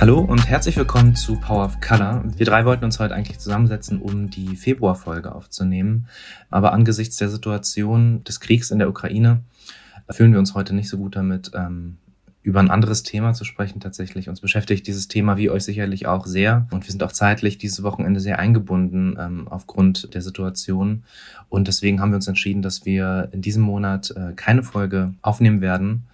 Hallo und herzlich willkommen zu Power of Color. Wir drei wollten uns heute eigentlich zusammensetzen, um die Februarfolge aufzunehmen. Aber angesichts der Situation des Kriegs in der Ukraine fühlen wir uns heute nicht so gut damit, ähm, über ein anderes Thema zu sprechen tatsächlich. Uns beschäftigt dieses Thema wie euch sicherlich auch sehr. Und wir sind auch zeitlich dieses Wochenende sehr eingebunden ähm, aufgrund der Situation. Und deswegen haben wir uns entschieden, dass wir in diesem Monat äh, keine Folge aufnehmen werden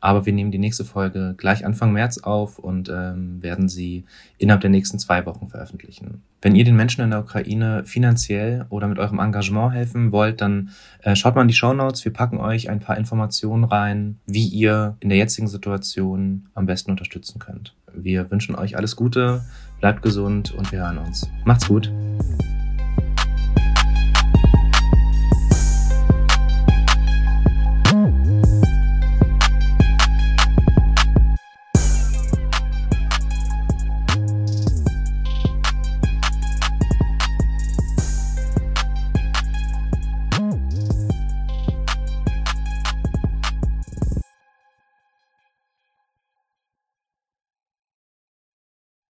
aber wir nehmen die nächste Folge gleich Anfang März auf und ähm, werden sie innerhalb der nächsten zwei Wochen veröffentlichen. Wenn ihr den Menschen in der Ukraine finanziell oder mit eurem Engagement helfen wollt, dann äh, schaut mal in die Show Notes. Wir packen euch ein paar Informationen rein, wie ihr in der jetzigen Situation am besten unterstützen könnt. Wir wünschen euch alles Gute, bleibt gesund und wir hören uns. Macht's gut.